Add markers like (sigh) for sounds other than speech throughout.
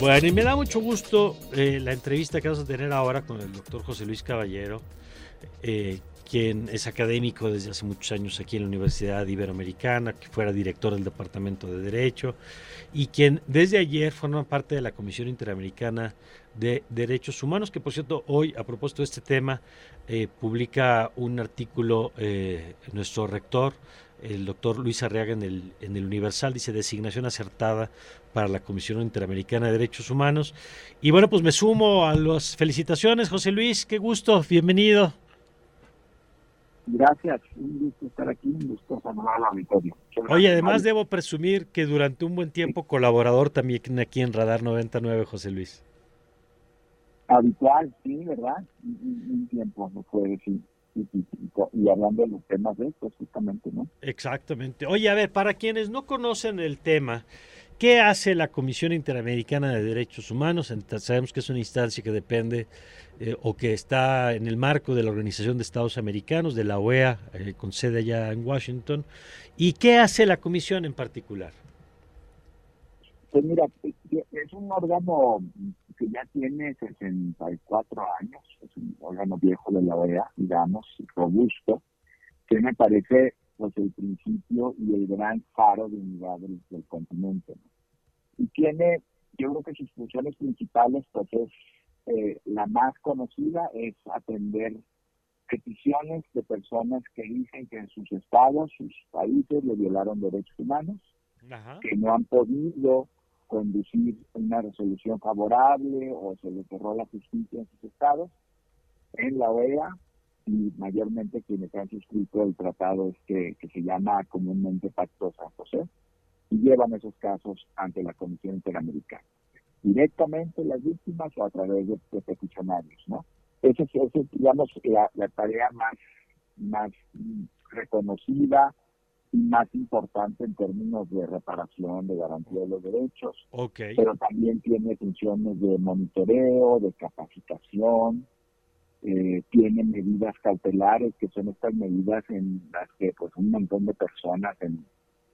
Bueno, y me da mucho gusto eh, la entrevista que vamos a tener ahora con el doctor José Luis Caballero, eh, quien es académico desde hace muchos años aquí en la Universidad Iberoamericana, que fuera director del Departamento de Derecho, y quien desde ayer forma parte de la Comisión Interamericana de Derechos Humanos, que por cierto hoy a propósito de este tema eh, publica un artículo nuestro rector, el doctor Luis Arriaga en el, en el Universal, dice designación acertada para la Comisión Interamericana de Derechos Humanos. Y bueno, pues me sumo a las felicitaciones, José Luis, qué gusto, bienvenido. Gracias, un gusto estar aquí, un gusto saludar al auditorio. Oye, además debo presumir que durante un buen tiempo colaborador también aquí en Radar 99, José Luis. Habitual, sí, ¿verdad? Un, tiempo, no puede decir y, hablando de los temas de estos justamente, ¿no? Exactamente. Oye, a ver, para quienes no conocen el tema, ¿qué hace la Comisión Interamericana de Derechos Humanos? Sabemos que es una instancia que depende eh, o que está en el marco de la Organización de Estados Americanos, de la OEA, eh, con sede allá en Washington. ¿Y qué hace la Comisión en particular? Pues mira, es un órgano que ya tiene 64 años, es un órgano viejo de la OEA, digamos, robusto, que me parece pues el principio y el gran faro de unidad del, continente. Y tiene, yo creo que sus funciones principales, pues es eh, la más conocida, es atender peticiones de personas que dicen que en sus estados, sus países, le violaron derechos humanos, que no han podido conducir una resolución favorable o se le cerró la justicia en sus estados, en la OEA y mayormente quienes han suscrito el tratado que, se llama comúnmente Pacto San José y llevan esos casos ante la Comisión Interamericana. Directamente las víctimas o a través de, peticionarios, ¿no? Esa es, digamos, la, tarea más, más reconocida, más importante en términos de reparación, de garantía de los derechos, pero también tiene funciones de monitoreo, de capacitación, eh, tiene medidas cautelares, que son estas medidas en las que pues un montón de personas en,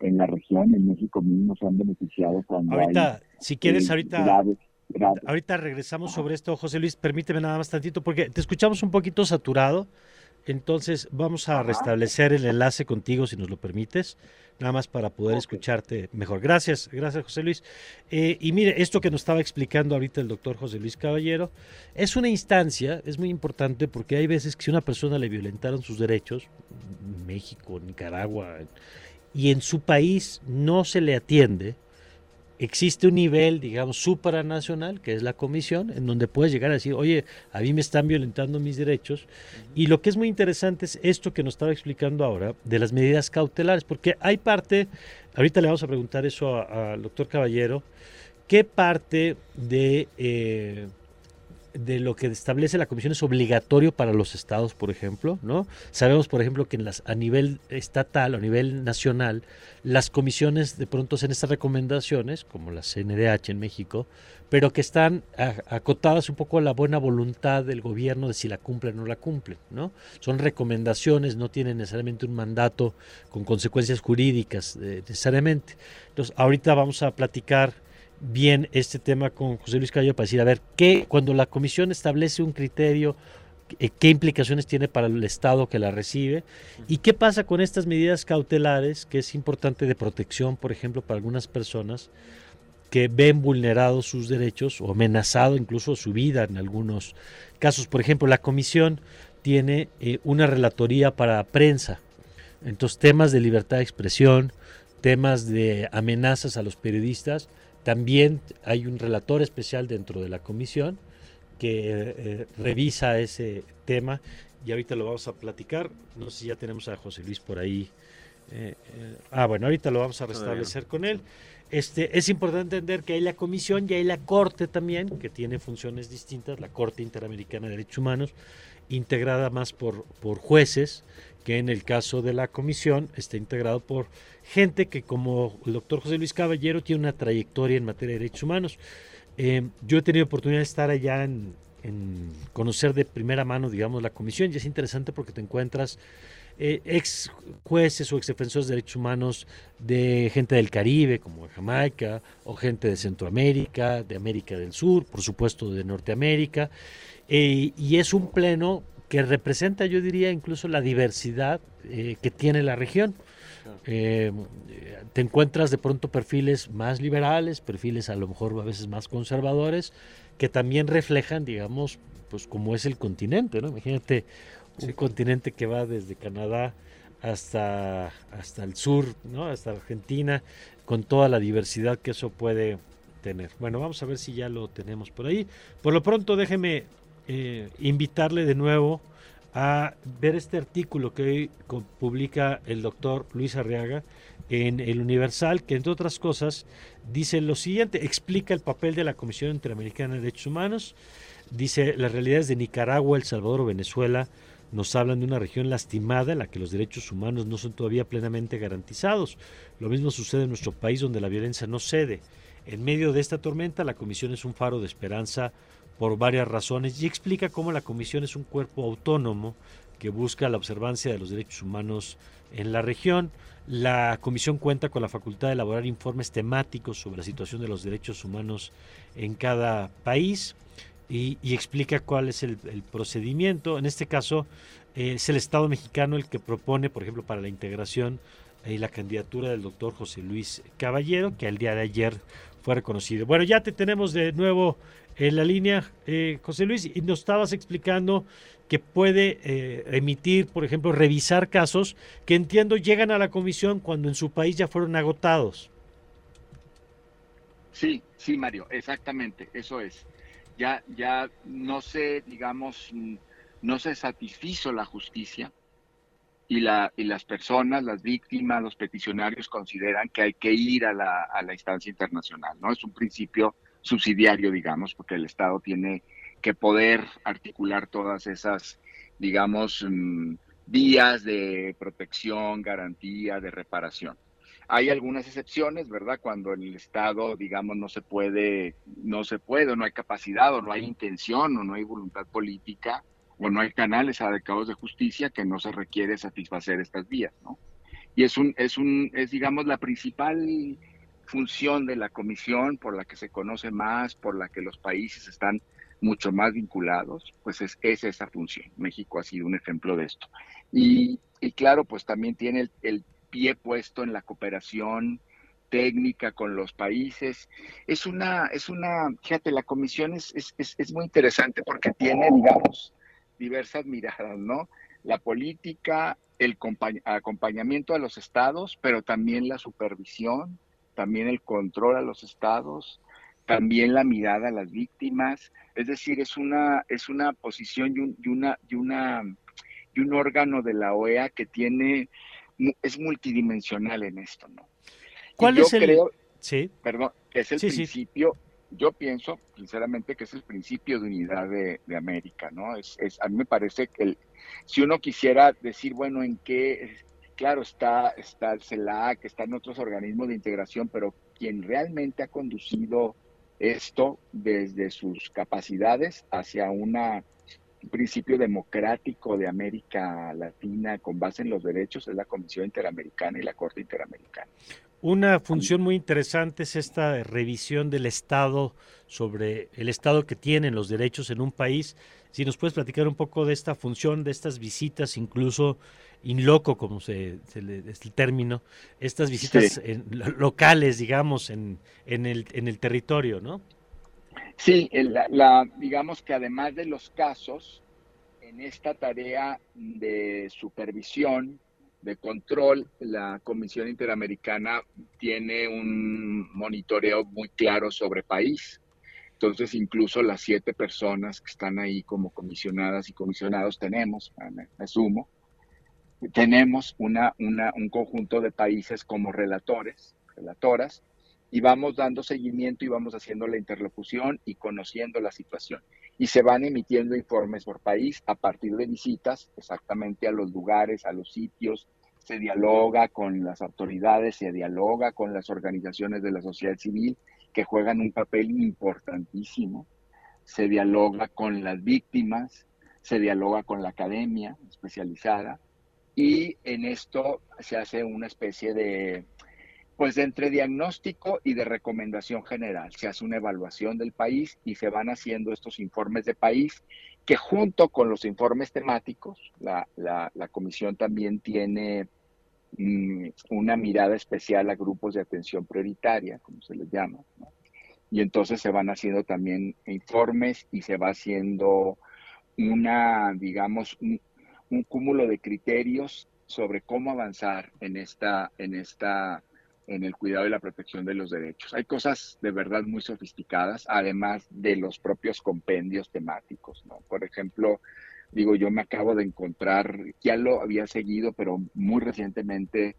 en la región, en México mismo, se han beneficiado cuando ahorita, si quieres, eh, ahorita... Ahorita regresamos sobre esto, José Luis. Permíteme nada más tantito, porque te escuchamos un poquito saturado. Entonces vamos a restablecer el enlace contigo, si nos lo permites, nada más para poder escucharte mejor. Gracias, gracias José Luis. Eh, y mire, esto que nos estaba explicando ahorita el doctor José Luis Caballero, es una instancia, es muy importante porque hay veces que si una persona le violentaron sus derechos, México, Nicaragua, y en su país no se le atiende, existe un nivel, digamos, supranacional, que es la comisión, en donde puedes llegar a decir, oye, a mí me están violentando mis derechos. Y lo que es muy interesante es esto que nos estaba explicando ahora, de las medidas cautelares, porque hay parte, ahorita le vamos a preguntar eso al doctor Caballero, ¿qué parte de... Eh, de lo que establece la comisión es obligatorio para los estados, por ejemplo, ¿no? Sabemos, por ejemplo, que en las, a nivel estatal a nivel nacional, las comisiones de pronto hacen estas recomendaciones, como la CNDH en México, pero que están acotadas un poco a la buena voluntad del gobierno de si la cumplen o no la cumplen, ¿no? Son recomendaciones, no tienen necesariamente un mandato con consecuencias jurídicas eh, necesariamente. Entonces, ahorita vamos a platicar bien este tema con José Luis Cayo para decir, a ver, ¿qué, cuando la comisión establece un criterio, eh, qué implicaciones tiene para el Estado que la recibe y qué pasa con estas medidas cautelares, que es importante de protección, por ejemplo, para algunas personas que ven vulnerados sus derechos o amenazado incluso su vida en algunos casos. Por ejemplo, la comisión tiene eh, una relatoría para prensa. Entonces, temas de libertad de expresión, temas de amenazas a los periodistas, también hay un relator especial dentro de la comisión que eh, revisa ese tema y ahorita lo vamos a platicar. No sé si ya tenemos a José Luis por ahí. Eh, eh, ah, bueno, ahorita lo vamos a restablecer con él. Este, es importante entender que hay la comisión y hay la Corte también, que tiene funciones distintas, la Corte Interamericana de Derechos Humanos, integrada más por, por jueces, que en el caso de la comisión está integrado por gente que como el doctor José Luis Caballero tiene una trayectoria en materia de derechos humanos. Eh, yo he tenido oportunidad de estar allá en, conocer de primera mano, digamos, la comisión y es interesante porque te encuentras eh, ex jueces o ex defensores de derechos humanos de gente del Caribe, como Jamaica, o gente de Centroamérica, de América del Sur, por supuesto de Norteamérica, eh, y es un pleno que representa, yo diría, incluso la diversidad eh, que tiene la región. te encuentras de pronto perfiles más liberales, perfiles a lo mejor a veces más conservadores, que también reflejan, digamos, pues como es el continente, ¿no? Imagínate un continente que va desde Canadá hasta, hasta el sur, ¿no? Hasta Argentina, con toda la diversidad que eso puede tener. Bueno, vamos a ver si ya lo tenemos por ahí. Por lo pronto, déjeme eh, invitarle de nuevo a ver este artículo que hoy publica el doctor Luis Arriaga en el Universal, que entre otras cosas dice lo siguiente, explica el papel de la Comisión Interamericana de Derechos Humanos, dice las realidades de Nicaragua, El Salvador o Venezuela nos hablan de una región lastimada en la que los derechos humanos no son todavía plenamente garantizados. Lo mismo sucede en nuestro país donde la violencia no cede. En medio de esta tormenta, la Comisión es un faro de esperanza por varias razones y explica cómo la Comisión es un cuerpo autónomo que busca la observancia de los derechos humanos en la región. La Comisión cuenta con la facultad de elaborar informes temáticos sobre la situación de los derechos humanos en cada país y, explica cuál es el, procedimiento. En este caso, eh, es el Estado mexicano el que propone, por ejemplo, para la integración y la candidatura del doctor José Luis Caballero, que el día de ayer fue reconocido. Bueno, ya te tenemos de nuevo en la línea, eh, José Luis, y nos estabas explicando que puede eh, emitir, por ejemplo, revisar casos que entiendo llegan a la comisión cuando en su país ya fueron agotados. Sí, sí, Mario, exactamente, eso es ya, ya no se, digamos, no se satisfizo la justicia y, la, y las personas, las víctimas, los peticionarios consideran que hay que ir a la, a la instancia internacional, ¿no? Es un principio subsidiario, digamos, porque el Estado tiene que poder articular todas esas, digamos, mm, vías de protección, garantía, de reparación. Hay algunas excepciones, ¿verdad? Cuando el Estado, digamos, no se puede, no se puede, no hay capacidad, o no hay intención, o no hay voluntad política, o no hay canales adecuados de justicia que no se requiere satisfacer estas vías, ¿no? Y es un, es un, es digamos la principal función de la comisión por la que se conoce más, por la que los países están mucho más vinculados, pues es, es esa función. México ha sido un ejemplo de esto. Y, y claro, pues también tiene el, pie puesto en la cooperación técnica con los países. Es una, es una, fíjate, la comisión es, es, es, muy interesante porque tiene, digamos, diversas miradas, ¿no? La política, el acompañamiento a los estados, pero también la supervisión, también el control a los estados, también la mirada a las víctimas. Es decir, es una, es una posición y, una, y, una, y un órgano de la OEA que tiene es multidimensional en esto, ¿no? ¿Cuál es el... Creo, sí. Perdón, es el principio, yo pienso sinceramente que es el principio de unidad de, América, ¿no? Es, a mí me parece que el, si uno quisiera decir, bueno, en qué, claro, está, está el CELAC, están otros organismos de integración, pero quien realmente ha conducido esto desde sus capacidades hacia una principio democrático de América Latina con base en los derechos es la Comisión Interamericana y la Corte Interamericana. Una función muy interesante es esta revisión del Estado sobre el Estado que tienen los derechos en un país. Si nos puedes platicar un poco de esta función, de estas visitas, incluso in loco, como se, es el término, estas visitas locales, digamos, en, en, el, en el territorio, ¿no? Sí, digamos que además de los casos, en esta tarea de supervisión, de control, la Comisión Interamericana tiene un monitoreo muy claro sobre país. Entonces, incluso las siete personas que están ahí como comisionadas y comisionados tenemos, me, asumo, tenemos una, un conjunto de países como relatores, relatoras, y vamos dando seguimiento y vamos haciendo la interlocución y conociendo la situación. Y se van emitiendo informes por país a partir de visitas exactamente a los lugares, a los sitios, se dialoga con las autoridades, se dialoga con las organizaciones de la sociedad civil que juegan un papel importantísimo, se dialoga con las víctimas, se dialoga con la academia especializada y en esto se hace una especie de, pues entre diagnóstico y de recomendación general. Se hace una evaluación del país y se van haciendo estos informes de país que junto con los informes temáticos, la, la, comisión también tiene mm, una mirada especial a grupos de atención prioritaria, como se les llama. Y entonces se van haciendo también informes y se va haciendo una, digamos, un, un cúmulo de criterios sobre cómo avanzar en esta, en esta, en el cuidado y la protección de los derechos. Hay cosas de verdad muy sofisticadas, además de los propios compendios temáticos, ¿no? Por ejemplo, digo, yo me acabo de encontrar, ya lo había seguido, pero muy recientemente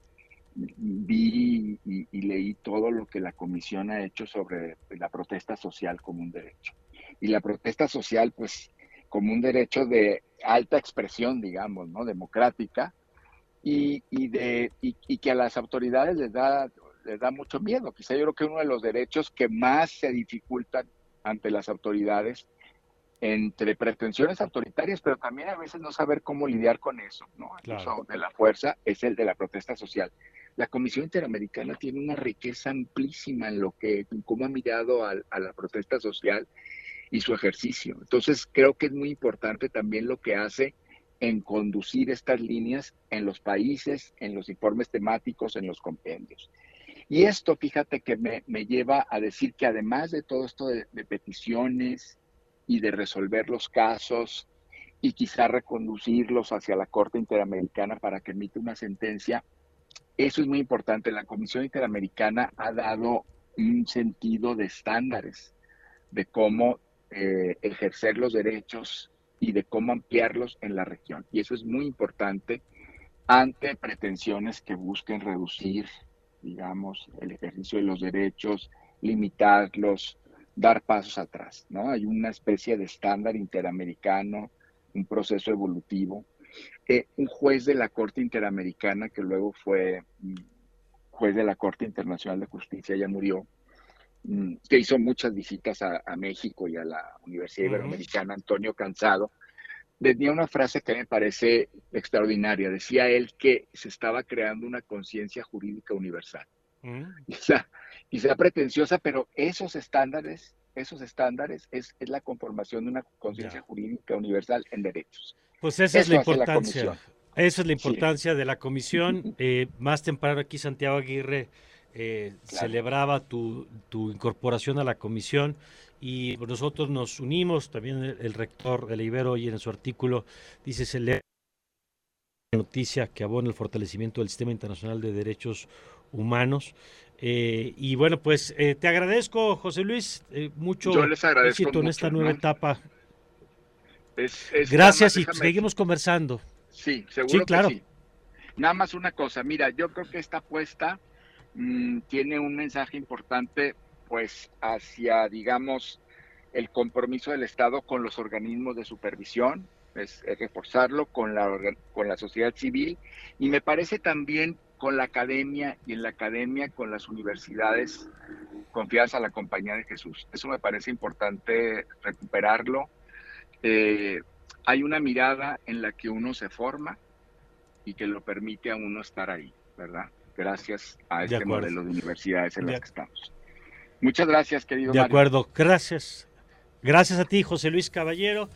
vi y, y, leí todo lo que la comisión ha hecho sobre la protesta social como un derecho. Y la protesta social, pues, como un derecho de alta expresión, digamos, ¿no? Democrática, y, y de, y, que a las autoridades les da, les da mucho miedo. Quizá yo creo que uno de los derechos que más se dificultan ante las autoridades, entre pretensiones autoritarias, pero también a veces no saber cómo lidiar con eso, ¿no? Claro. de la fuerza es el de la protesta social. La Comisión Interamericana tiene una riqueza amplísima en lo que, en cómo ha mirado a, a la protesta social y su ejercicio. Entonces, creo que es muy importante también lo que hace en conducir estas líneas en los países, en los informes temáticos, en los compendios. Y esto, fíjate que me, lleva a decir que además de todo esto de, peticiones y de resolver los casos y quizá reconducirlos hacia la Corte Interamericana para que emita una sentencia, eso es muy importante. La Comisión Interamericana ha dado un sentido de estándares de cómo eh, ejercer los derechos y de cómo ampliarlos en la región. Y eso es muy importante ante pretensiones que busquen reducir, digamos, el ejercicio de los derechos, limitarlos, dar pasos atrás, ¿no? Hay una especie de estándar interamericano, un proceso evolutivo. Eh, un juez de la Corte Interamericana, que luego fue mm, juez de la Corte Internacional de Justicia, ya murió, que hizo muchas visitas a, México y a la Universidad Iberoamericana, Antonio Cansado, tenía una frase que me parece extraordinaria. Decía él que se estaba creando una conciencia jurídica universal. Mm. (laughs) Quizá, pretenciosa, pero esos estándares, esos estándares es, es la conformación de una conciencia jurídica universal en derechos. Pues esa es la importancia. esa es la importancia de la comisión. (laughs) Eh, más temprano aquí Santiago Aguirre eh, celebraba tu, incorporación a la comisión y nosotros nos unimos, también el, rector de la Ibero y en su artículo dice se lee noticia que abona el fortalecimiento del sistema internacional de derechos humanos. Eh, y bueno, pues eh, te agradezco, José Luis, mucho éxito en esta nueva etapa. Gracias y seguimos conversando. Sí, seguro. claro. Nada más una cosa, mira, yo creo que esta apuesta Mm, tiene un mensaje importante pues hacia, digamos, el compromiso del Estado con los organismos de supervisión, es, reforzarlo con la, con la sociedad civil y me parece también con la academia y en la academia con las universidades confiadas a la compañía de Jesús. Eso me parece importante recuperarlo. Eh, hay una mirada en la que uno se forma y que lo permite a uno estar ahí, ¿verdad? Gracias a este modelo de universidades en las que estamos. Muchas gracias, querido. De acuerdo, gracias. Gracias a ti, José Luis Caballero.